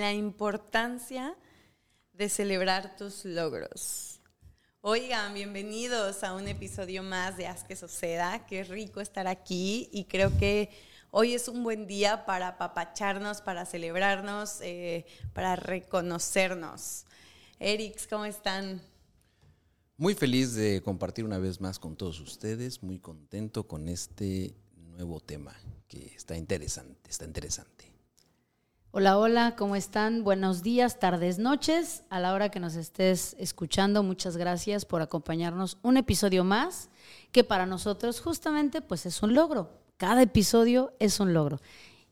la importancia de celebrar tus logros. Oigan, bienvenidos a un episodio más de Haz que Suceda. Qué rico estar aquí y creo que hoy es un buen día para apapacharnos, para celebrarnos, eh, para reconocernos. Erix, ¿cómo están? Muy feliz de compartir una vez más con todos ustedes, muy contento con este nuevo tema que está interesante, está interesante. Hola, hola, ¿cómo están? Buenos días, tardes, noches. A la hora que nos estés escuchando, muchas gracias por acompañarnos un episodio más, que para nosotros justamente pues es un logro. Cada episodio es un logro.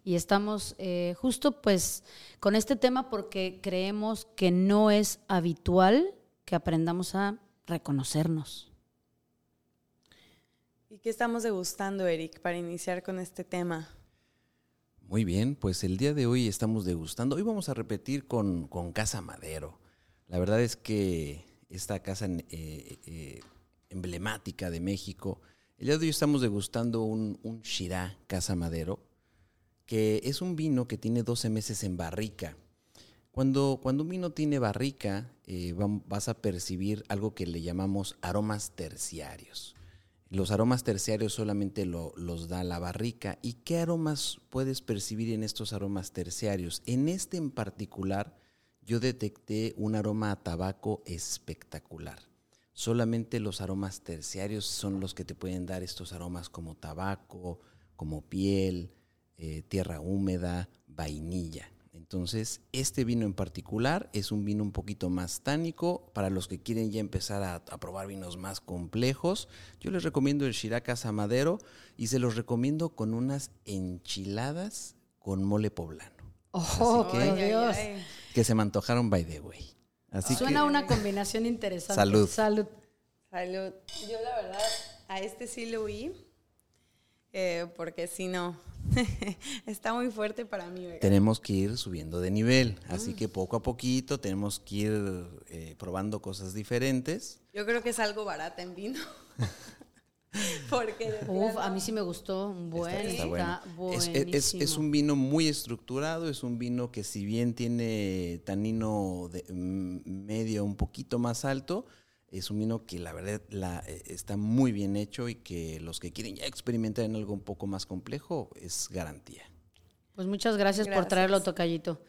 Y estamos eh, justo pues con este tema porque creemos que no es habitual que aprendamos a reconocernos. ¿Y qué estamos degustando, Eric, para iniciar con este tema? Muy bien, pues el día de hoy estamos degustando. Hoy vamos a repetir con, Casa Madero. La verdad es que esta casa eh, eh, emblemática de México, el día de hoy estamos degustando un, un Casa Madero, que es un vino que tiene 12 meses en barrica. Cuando, cuando un vino tiene barrica, eh, vas a percibir algo que le llamamos aromas terciarios. Los aromas terciarios solamente los da la barrica. ¿Y qué aromas puedes percibir en estos aromas terciarios? En este en particular, yo detecté un aroma a tabaco espectacular. Solamente los aromas terciarios son los que te pueden dar estos aromas como tabaco, como piel, eh, tierra húmeda, vainilla. Entonces, este vino en particular es un vino un poquito más tánico. Para los que quieren ya empezar a, probar vinos más complejos, yo les recomiendo el Shiraka Madero y se los recomiendo con unas enchiladas con mole poblano. ¡Oh, que, Dios! Que se me antojaron by the way. Así Suena una combinación interesante. Salud. Salud. Salud. Yo la verdad a este sí lo oí, eh, porque si no, Está muy fuerte para mí. Tenemos que ir subiendo de nivel, así que poco a poquito tenemos que ir eh, probando cosas diferentes. Yo creo que es algo barato en vino. Porque Uf, a mí sí me gustó, buen, está, es, un vino muy estructurado, es un vino que si bien tiene tanino de, mm, medio un poquito más alto, es un vino que la verdad la, eh, está muy bien hecho y que los que quieren ya experimentar en algo un poco más complejo es garantía. Pues muchas gracias, por traerlo, Tocayito.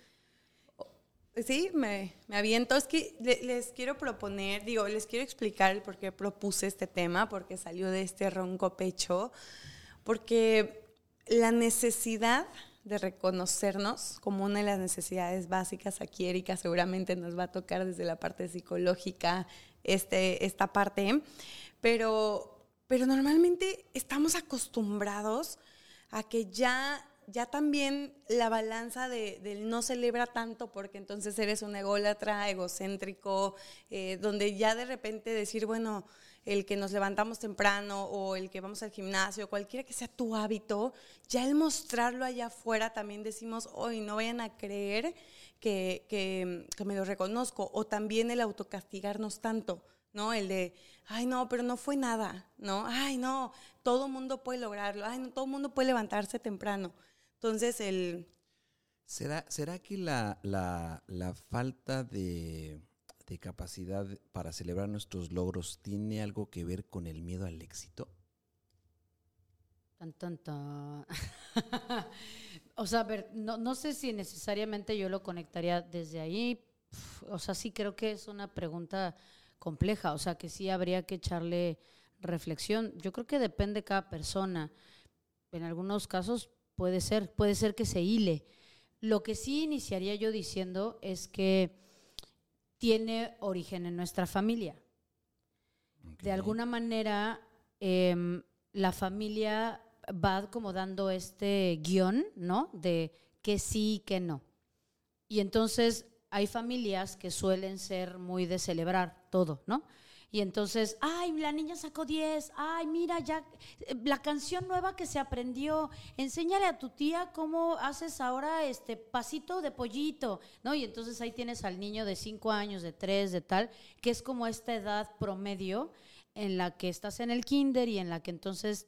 Sí, me, me aviento. Es que les quiero proponer, digo, les quiero explicar por qué propuse este tema, porque salió de este ronco pecho, porque la necesidad de reconocernos como una de las necesidades básicas aquí, Erika seguramente nos va a tocar desde la parte psicológica, este, esta parte, pero, pero normalmente estamos acostumbrados a que ya ya también la balanza de, del no celebra tanto porque entonces eres un ególatra, egocéntrico, eh, donde ya de repente decir, bueno, el que nos levantamos temprano o el que vamos al gimnasio, cualquiera que sea tu hábito, ya el mostrarlo allá afuera también decimos, hoy no vayan a creer que, que, me lo reconozco, o también el autocastigarnos tanto. ¿no? El de, ay, no, pero no fue nada, ¿no? Ay, no, todo mundo puede lograrlo, ay, no, todo mundo puede levantarse temprano. Entonces, el... ¿Será, será que la, la, la falta de, de, capacidad para celebrar nuestros logros tiene algo que ver con el miedo al éxito? Tan, tan, tan. O sea, a ver, no, no sé si necesariamente yo lo conectaría desde ahí. O sea, sí creo que es una pregunta compleja, o sea, que sí habría que echarle reflexión. Yo creo que depende de cada persona. En algunos casos puede ser, puede ser que se hile. Lo que sí iniciaría yo diciendo es que tiene origen en nuestra familia. De alguna manera, em, la familia va como dando este guion, ¿no? De que sí y que no. Y entonces hay familias que suelen ser muy de celebrar todo, ¿no? Y entonces, ay, la niña sacó 10, ay, mira, ya, la canción nueva que se aprendió, enséñale a tu tía cómo haces ahora este pasito de pollito, ¿no? Y entonces ahí tienes al niño de 5 años, de 3, de tal, que es como esta edad promedio en la que estás en el kinder y en la que entonces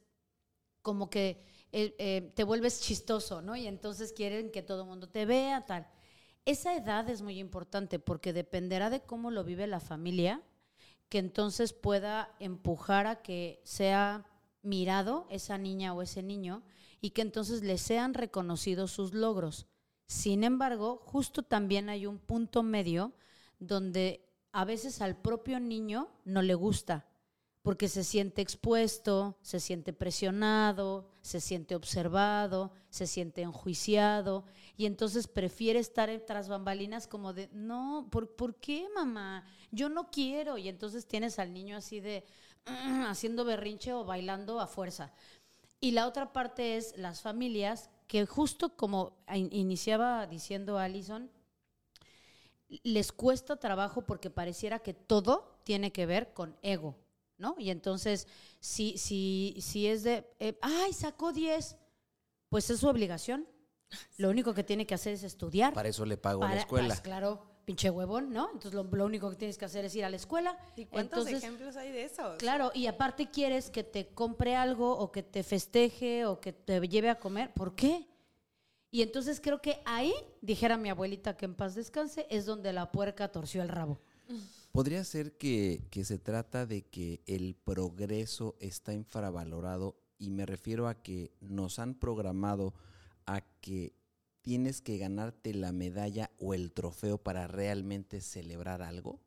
como que eh, eh, te vuelves chistoso, ¿no? Y entonces quieren que todo el mundo te vea, tal. esa edad es muy importante porque dependerá de cómo lo vive la familia, que entonces pueda empujar a que sea mirado esa niña o ese niño y que entonces le sean reconocidos sus logros. Sin embargo, justo también hay un punto medio donde a veces al propio niño no le gusta porque se siente expuesto, se siente presionado, se siente observado, se siente enjuiciado y entonces prefiere estar tras bambalinas como de, no, ¿por, ¿por qué mamá? Yo no quiero. Y entonces tienes al niño así de, haciendo berrinche o bailando a fuerza. Y la otra parte es las familias que justo como iniciaba diciendo Alison, les cuesta trabajo porque pareciera que todo tiene que ver con ego ¿no? Y entonces, si, si, si es de, eh, ay, sacó 10, pues es su obligación. Lo único que tiene que hacer es estudiar. Para eso le pago a la escuela. Pues, claro, pinche huevón, ¿no? Entonces lo, único que tienes que hacer es ir a la escuela. ¿Y cuántos ejemplos hay de eso? Claro, y aparte quieres que te compre algo o que te festeje o que te lleve a comer. ¿Por qué? Y entonces creo que ahí, dijera mi abuelita que en paz descanse, es donde la puerca torció el rabo. ¿Podría ser que, se trata de que el progreso está infravalorado y me refiero a que nos han programado a que tienes que ganarte la medalla o el trofeo para realmente celebrar algo?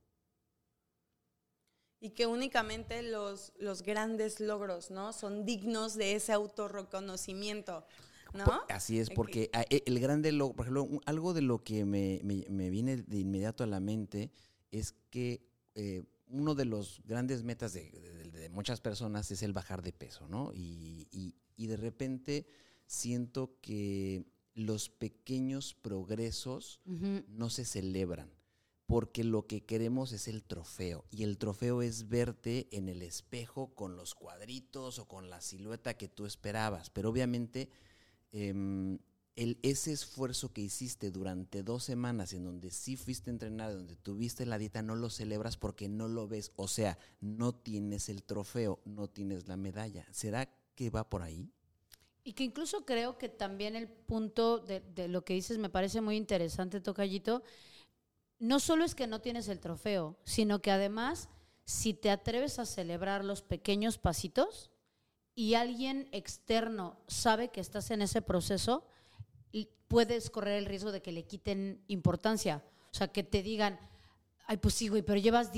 Y que únicamente los, los grandes logros, ¿no? Son dignos de ese autorreconocimiento. ¿No? Así es, porque e, el grande logro, por ejemplo, algo de lo que me, me viene de inmediato a la mente es que eh, uno de los grandes metas de, muchas personas es el bajar de peso, ¿no? Y, de repente siento que los pequeños progresos no se celebran porque lo que queremos es el trofeo y el trofeo es verte en el espejo con los cuadritos o con la silueta que tú esperabas, pero obviamente em, el, ese esfuerzo que hiciste durante dos semanas en donde sí fuiste entrenado, donde tuviste la dieta, no lo celebras porque no lo ves. O sea, no tienes el trofeo, no tienes la medalla. ¿Será que va por ahí? Y que incluso creo que también el punto de, de lo que dices me parece muy interesante, Tocayito. No solo es que no tienes el trofeo, sino que además, si te atreves a celebrar los pequeños pasitos y alguien externo sabe que estás en ese proceso, puedes correr el riesgo de que le quiten importancia. O sea, que te digan, ay, pues sí, güey, pero llevas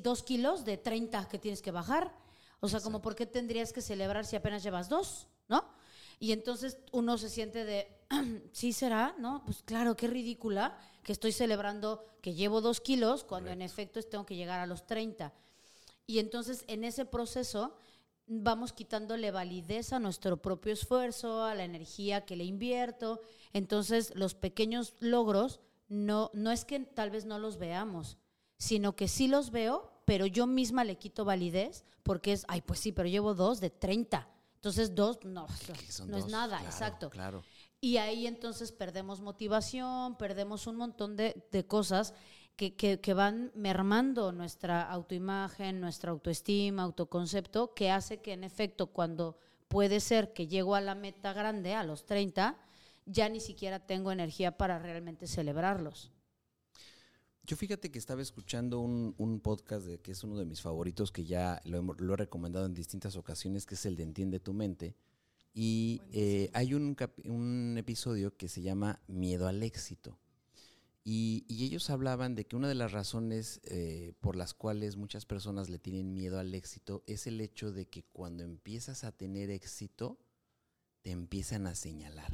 dos kilos de 30 que tienes que bajar. O sea, como, ¿por qué tendrías que celebrar si apenas llevas dos? ¿No? Y entonces uno se siente de, sí será, ¿no? Pues claro, qué ridícula que estoy celebrando que llevo dos kilos cuando en efecto tengo que llegar a los 30. Y entonces en ese proceso vamos quitándole validez a nuestro propio esfuerzo, a la energía que le invierto. Entonces, los pequeños logros no, no es que tal vez no los veamos, sino que sí los veo, pero yo misma le quito validez porque es, ay, pues sí, pero llevo dos de 30. Entonces, dos, no, no es nada, exacto. Claro. Y ahí entonces perdemos motivación, perdemos un montón de, de cosas que, que, van mermando nuestra autoimagen, nuestra autoestima, autoconcepto, que hace que en efecto cuando puede ser que llego a la meta grande a los 30, ya ni siquiera tengo energía para realmente celebrarlos. Yo fíjate que estaba escuchando un, podcast de, que es uno de mis favoritos, que ya lo he, recomendado en distintas ocasiones, que es el de Entiende tu mente. Y eh, hay un, un episodio que se llama Miedo al éxito. Y, ellos hablaban de que una de las razones eh, por las cuales muchas personas le tienen miedo al éxito es el hecho de que cuando empiezas a tener éxito, te empiezan a señalar.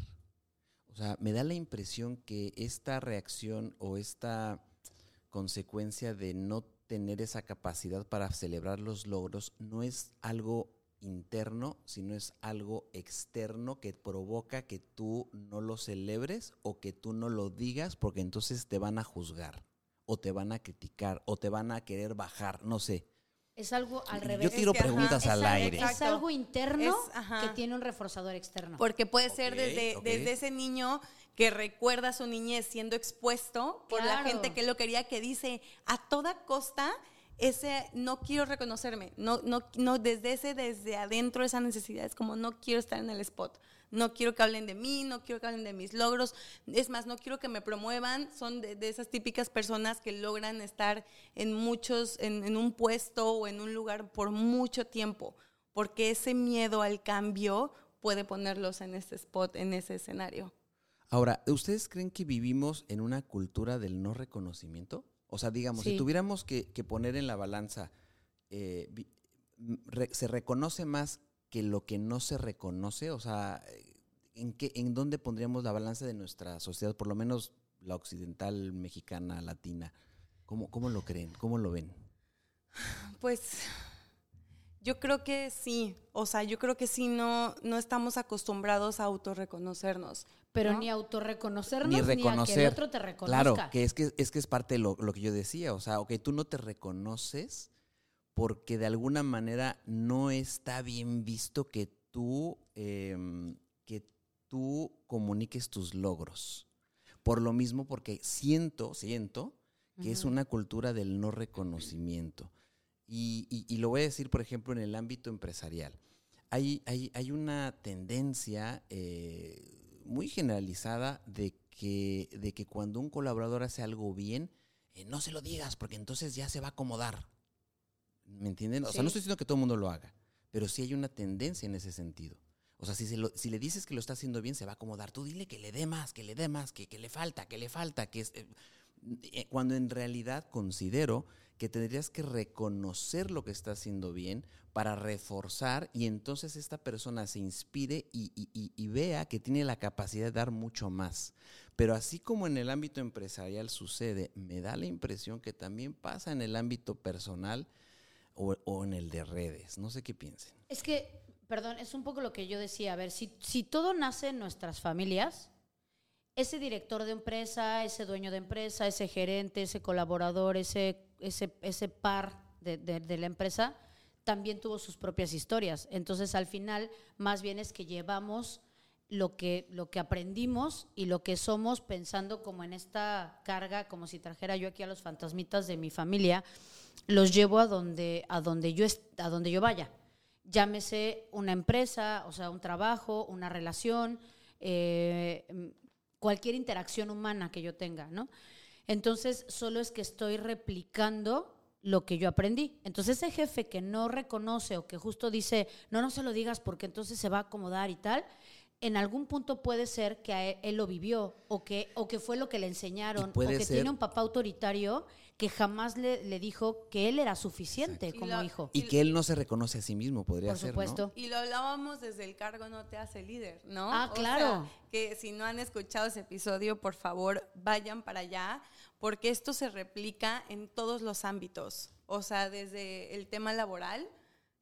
O sea, me da la impresión que esta reacción o esta consecuencia de no tener esa capacidad para celebrar los logros no es algo interno, sino es algo externo que provoca que tú no lo celebres o que tú no lo digas porque entonces te van a juzgar o te van a criticar o te van a querer bajar, no sé. Es algo al revés. Yo tiro preguntas al aire. Es algo interno que tiene un reforzador externo. Porque puede ser desde, desde ese niño que recuerda a su niñez siendo expuesto por la gente que lo quería, que dice a toda costa ese no quiero reconocerme, no, no, no, desde ese, desde adentro, esa necesidad es como no quiero estar en el spot, no quiero que hablen de mí, no quiero que hablen de mis logros, es más, no quiero que me promuevan, son de, esas típicas personas que logran estar en muchos, en, en un puesto o en un lugar por mucho tiempo, porque ese miedo al cambio puede ponerlos en ese spot, en ese escenario. Ahora, ¿ustedes creen que vivimos en una cultura del no reconocimiento? O sea, digamos, si tuviéramos que, poner en la balanza, eh, ¿se reconoce más que lo que no se reconoce? O sea, ¿en, qué, ¿en dónde pondríamos la balanza de nuestra sociedad, por lo menos la occidental, mexicana, latina? ¿Cómo, cómo lo creen? ¿Cómo lo ven? Pues yo creo que sí, o sea, yo creo que sí no, no estamos acostumbrados a autorreconocernos. Pero ni autorreconocernos ni, reconocer. ni a que el otro te reconozca. Claro, que es que es, que es parte de lo, que yo decía, o sea, ok, tú no te reconoces porque de alguna manera no está bien visto que tú, em, que tú comuniques tus logros. Por lo mismo, porque siento, siento que es una cultura del no reconocimiento. Y, lo voy a decir, por ejemplo, en el ámbito empresarial. Hay, hay, una tendencia eh, muy generalizada de que, de que cuando un colaborador hace algo bien, eh, no se lo digas porque entonces ya se va a acomodar. ¿Me entienden? O sea, no estoy diciendo que todo el mundo lo haga, pero sí hay una tendencia en ese sentido. O sea, si, si le dices que lo está haciendo bien, se va a acomodar. Tú dile que le dé más, que le dé más, que, que le falta, que le falta, que es, eh, cuando en realidad considero que tendrías que reconocer lo que está haciendo bien para reforzar y entonces esta persona se inspire y, vea que tiene la capacidad de dar mucho más. Pero así como en el ámbito empresarial sucede, me da la impresión que también pasa en el ámbito personal o, en el de redes. No sé qué piensen. Es que, perdón, es un poco lo que yo decía. A ver, si, si todo nace en nuestras familias, ese director de empresa, ese dueño de empresa, ese gerente, ese colaborador, ese ese, ese par de, la empresa también tuvo sus propias historias. Entonces, al final, más bien es que llevamos lo que, lo que aprendimos y lo que somos pensando como en esta carga, como si trajera yo aquí a los fantasmitas de mi familia, los llevo a donde, a donde, yo, a donde yo vaya. Llámese una empresa, o sea, un trabajo, una relación, eh, cualquier interacción humana que yo tenga, ¿no? Entonces, solo es que estoy replicando lo que yo aprendí. Entonces, ese jefe que no reconoce o que justo dice, no, no se lo digas porque entonces se va a acomodar y tal, en algún punto puede ser que él, lo vivió o que, o que fue lo que le enseñaron o que tiene un papá autoritario que jamás le, dijo que él era suficiente como hijo. Y que él no se reconoce a sí mismo, podría Por ser. supuesto. Y lo hablábamos desde el cargo no te hace líder, ¿no? Ah, claro. que si no han escuchado ese episodio, por favor, vayan para allá, porque esto se replica en todos los ámbitos. O sea, desde el tema laboral,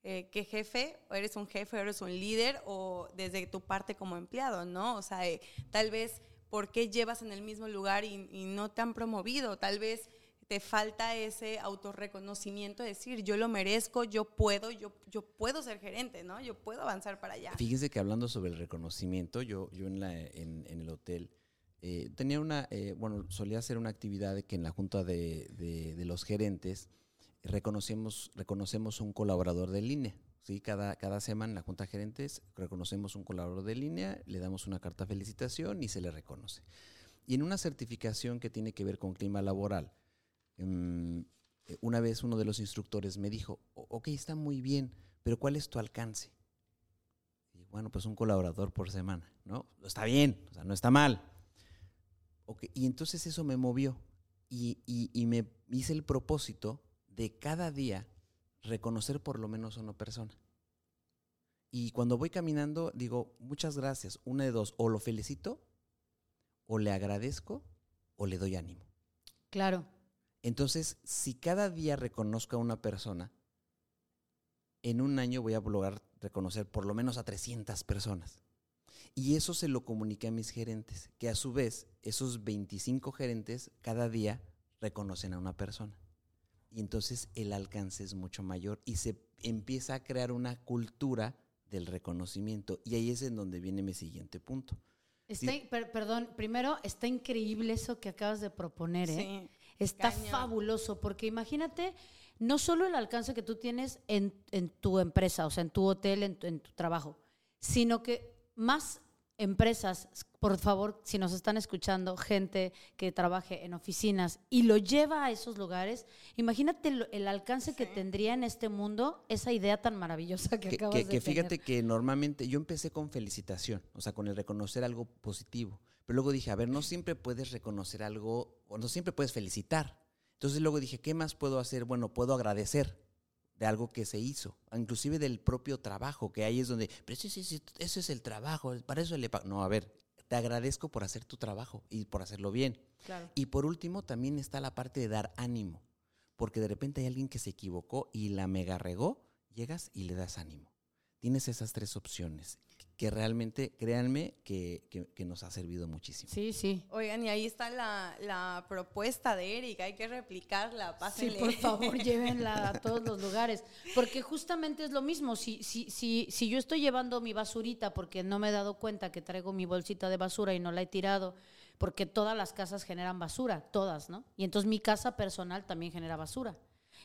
eh, ¿qué jefe, o eres un jefe, o eres un líder, o desde tu parte como empleado, ¿no? O sea, eh, tal vez, ¿por qué llevas en el mismo lugar y, y no te han promovido? Tal vez te falta ese autorreconocimiento, decir, yo lo merezco, yo puedo, yo, yo puedo ser gerente, ¿no? Yo puedo avanzar para allá. Fíjense que hablando sobre el reconocimiento, yo, yo en, la, en, el hotel eh, tenía una, eh, bueno, solía hacer una actividad que en la junta de, de, los gerentes reconocemos, reconocemos un colaborador de línea. ¿sí? Cada, cada semana en la junta de gerentes reconocemos un colaborador de línea, le damos una carta de felicitación y se le reconoce. Y en una certificación que tiene que ver con clima laboral, Em, eh, una vez uno de los instructores me dijo, ok, está muy bien, pero ¿cuál es tu alcance? Y bueno, pues un colaborador por semana, ¿no? Está bien, o sea, no está mal. Okay, y entonces eso me movió y, y, me hice el propósito de cada día reconocer por lo menos a una persona. Y cuando voy caminando, digo, muchas gracias, una de dos, o lo felicito, o le agradezco, o le doy ánimo. Claro. Entonces, si cada día reconozco a una persona, en un año voy a lograr reconocer por lo menos a 300 personas. Y eso se lo comuniqué a mis gerentes, que a su vez esos 25 gerentes cada día reconocen a una persona. Y entonces el alcance es mucho mayor y se empieza a crear una cultura del reconocimiento. Y ahí es en donde viene mi siguiente punto. perdón, primero está increíble eso que acabas de proponer, ¿eh? Está fabuloso, porque imagínate no solo el alcance que tú tienes en, en tu empresa, o sea, en tu hotel, en tu, en tu trabajo, sino que más empresas, por favor, si nos están escuchando, gente que trabaje en oficinas y lo lleva a esos lugares, imagínate el, el alcance que tendría en este mundo esa idea tan maravillosa que, Que, acabas que- de que fíjate tener. que normalmente yo empecé con felicitación, o sea, con el reconocer algo positivo. Pero luego dije, a ver, no siempre puedes reconocer algo, o no siempre puedes felicitar. Entonces luego dije, ¿qué más puedo hacer? Bueno, puedo agradecer de algo que se hizo, inclusive del propio trabajo, que ahí es donde, pero ese, ese- ese es el trabajo, para eso le pago. No, a ver, te agradezco por hacer tu trabajo y por hacerlo bien. Claro. Y por último, también está la parte de dar ánimo, porque de repente hay alguien que se equivocó y la mega regó, llegas y le das ánimo. Tienes esas tres opciones que realmente, créanme, que, que- que nos ha servido muchísimo. Sí, sí. Oigan, y ahí está la, la propuesta de Erika, hay que replicarla, Sí, pásenle. por favor, llévenla a todos los lugares. Porque justamente es lo mismo. Si, si, si, si yo estoy llevando mi basurita porque no me he dado cuenta que traigo mi bolsita de basura y no la he tirado, porque todas las casas generan basura, todas, ¿no? Y entonces mi casa personal también genera basura.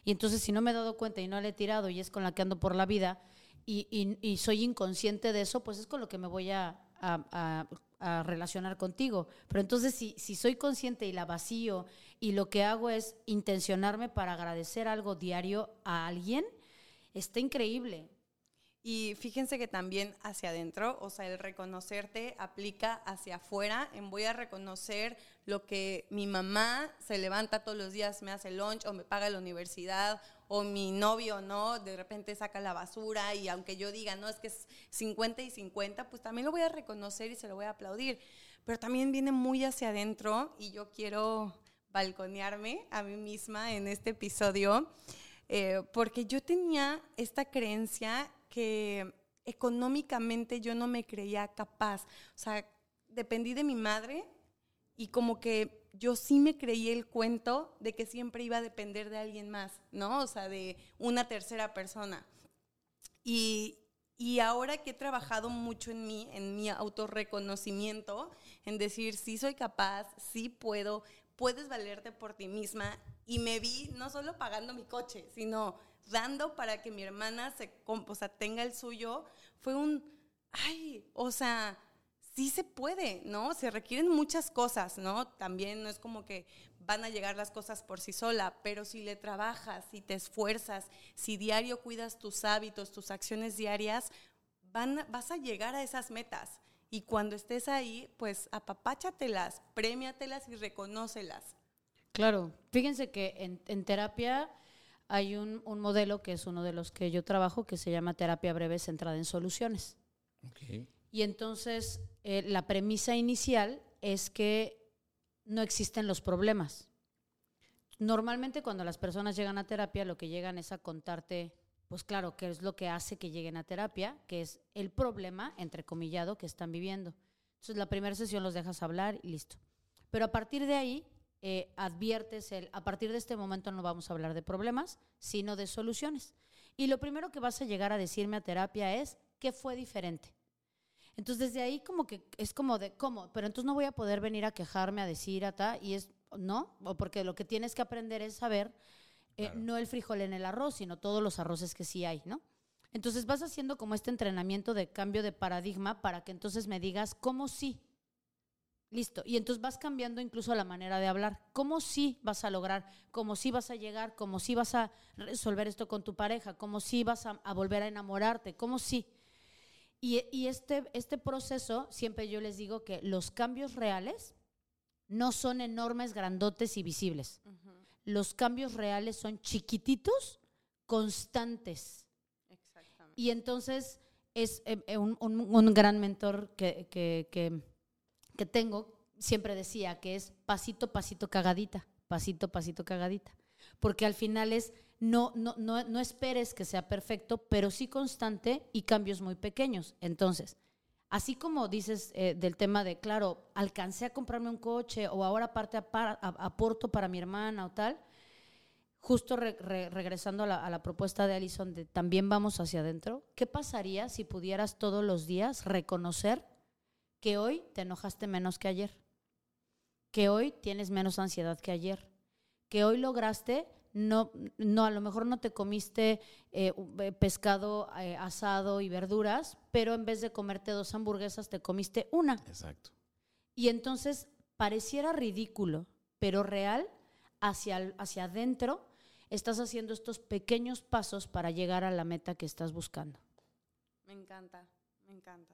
Y entonces si no me he dado cuenta y no la he tirado y es con la que ando por la vida y, soy inconsciente de eso, pues es con lo que me voy a, relacionar contigo. Pero entonces si, si soy consciente y la vacío y lo que hago es intencionarme para agradecer algo diario a alguien, está increíble. Y fíjense que también hacia adentro, o sea, el reconocerte aplica hacia afuera, en voy a reconocer lo que mi mamá se levanta todos los días, me hace lunch o me paga la universidad, o mi novio, ¿no? De repente saca la basura y aunque yo diga, no, es que es 50 y 50, pues también lo voy a reconocer y se lo voy a aplaudir. Pero también viene muy hacia adentro y yo quiero balconearme a mí misma en este episodio, eh, porque yo tenía esta creencia que económicamente yo no me creía capaz. O sea, dependí de mi madre y como que yo sí me creí el cuento de que siempre iba a depender de alguien más, ¿no? O sea, de una tercera persona. Y, y ahora que he trabajado mucho en mí, en mi autorreconocimiento, en decir, sí soy capaz, sí puedo, puedes valerte por ti misma. Y me vi no solo pagando mi coche, sino dando para que mi hermana se, o sea, tenga el suyo. Fue un, ay, o sea, sí se puede, ¿no? Se requieren muchas cosas, ¿no? También no es como que van a llegar las cosas por sí sola, pero si le trabajas, si te esfuerzas, si diario cuidas tus hábitos, tus acciones diarias, van, a- vas a llegar a esas metas. Y cuando estés ahí, pues apapáchatelas, premiatelas y reconócelas. Claro, fíjense que en, en terapia hay un, un modelo que es uno de los que yo trabajo que se llama terapia breve centrada en soluciones. Ok. Y entonces eh, la premisa inicial es que no existen los problemas. Normalmente cuando las personas llegan a terapia lo que llegan es a contarte, pues claro, qué es lo que hace que lleguen a terapia, que es el problema, entrecomillado, que están viviendo. Entonces la primera sesión los dejas hablar y listo. Pero a partir de ahí eh, adviertes el, a partir de este momento no vamos a hablar de problemas, sino de soluciones. Y lo primero que vas a llegar a decirme a terapia es, ¿qué fue diferente? Entonces desde ahí como que es como de, ¿cómo? Pero entonces no voy a poder venir a quejarme, a decir, a ta, y es, no, o porque lo que tienes que aprender es saber, eh, Claro. no el frijol en el arroz, sino todos los arroces que sí hay, ¿no? Entonces vas haciendo como este entrenamiento de cambio de paradigma para que entonces me digas, ¿cómo sí? Listo. Y entonces vas cambiando incluso la manera de hablar. ¿Cómo sí vas a lograr? ¿Cómo sí vas a llegar? ¿Cómo sí vas a resolver esto con tu pareja? ¿Cómo sí vas a, a volver a enamorarte? ¿Cómo sí? Y, y este, este proceso, siempre yo les digo que los cambios reales no son enormes, grandotes y visibles. Los cambios reales son chiquititos, constantes. Exactamente. Y entonces es eh, eh, un, un- un gran mentor que, que- que- que tengo, siempre decía que es pasito, pasito, cagadita, pasito, pasito, cagadita. Porque al final es, no, no, no, esperes que sea perfecto, pero sí constante y cambios muy pequeños. Entonces, así como dices eh, del tema de, claro, alcancé a comprarme un coche o ahora aparte aporto para mi hermana o tal, justo re- re- regresando a la, a la propuesta de Alison de también vamos hacia adentro, ¿qué pasaría si pudieras todos los días reconocer que hoy te enojaste menos que ayer? Que hoy tienes menos ansiedad que ayer? Que hoy lograste no, no, a lo mejor no te comiste eh, eh, pescado eh, asado y verduras, pero en vez de comerte dos hamburguesas, te comiste una. Exacto. Y entonces pareciera ridículo, pero real, hacia, hacia adentro, estás haciendo estos pequeños pasos para llegar a la meta que estás buscando. Me encanta, me encanta.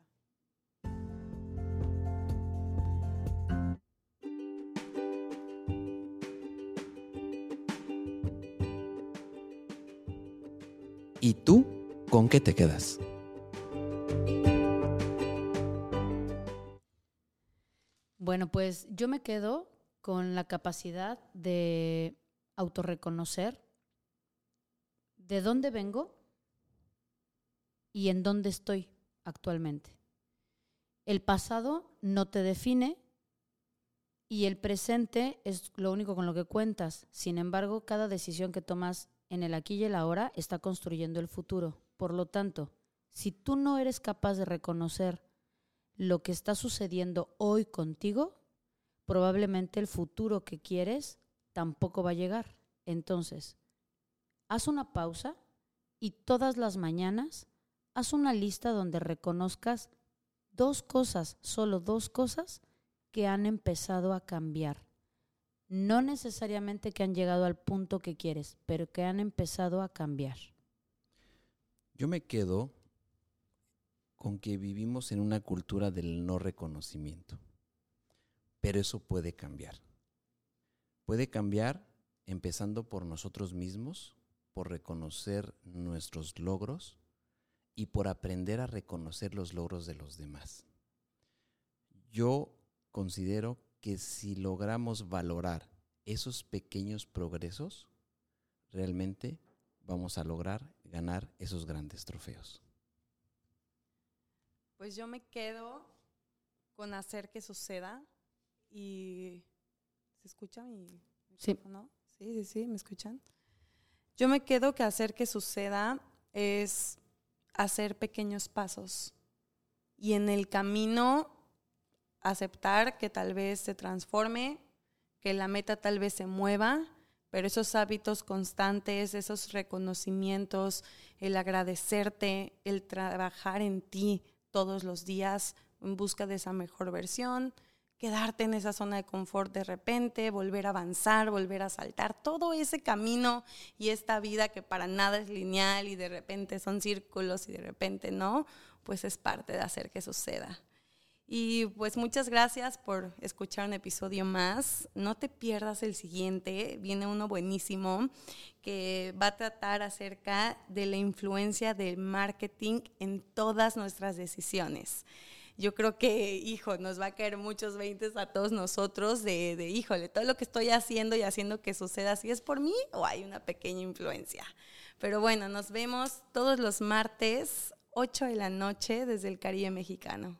¿Y tú con qué te quedas? Bueno, pues yo me quedo con la capacidad de autorreconocer de dónde vengo y en dónde estoy actualmente. El pasado no te define y el presente es lo único con lo que cuentas. Sin embargo, cada decisión que tomas en el aquí y el ahora está construyendo el futuro. Por lo tanto, si tú no eres capaz de reconocer lo que está sucediendo hoy contigo, probablemente el futuro que quieres tampoco va a llegar. Entonces, haz una pausa y todas las mañanas haz una lista donde reconozcas dos cosas, solo dos cosas que han empezado a cambiar no necesariamente que han llegado al punto que quieres, pero que han empezado a cambiar. Yo me quedo con que vivimos en una cultura del no reconocimiento, pero eso puede cambiar. Puede cambiar empezando por nosotros mismos, por reconocer nuestros logros y por aprender a reconocer los logros de los demás. Yo considero que si logramos valorar esos pequeños progresos, realmente vamos a lograr ganar esos grandes trofeos. Pues yo me quedo con hacer que suceda y ¿se escucha mi sí. Sí, sí, sí, ¿me escuchan? Yo me quedo que hacer que suceda es hacer pequeños pasos y en el camino aceptar que tal vez se transforme, que la meta tal vez se mueva, pero esos hábitos constantes, esos reconocimientos, el agradecerte, el trabajar en ti todos los días en busca de esa mejor versión, quedarte en esa zona de confort de repente, volver a avanzar, volver a saltar, todo ese camino y esta vida que para nada es lineal y de repente son círculos y de repente no, pues es parte de hacer que suceda. Y pues muchas gracias por escuchar un episodio más. No te pierdas el siguiente, viene uno buenísimo que va a tratar acerca de la influencia del marketing en todas nuestras decisiones. Yo creo que, hijo, nos va a caer muchos veintes a todos nosotros de, de, híjole, todo lo que estoy haciendo y haciendo que suceda, si es por mí o hay una pequeña influencia. Pero bueno, nos vemos todos los martes, 8 de la noche, desde el Caribe mexicano.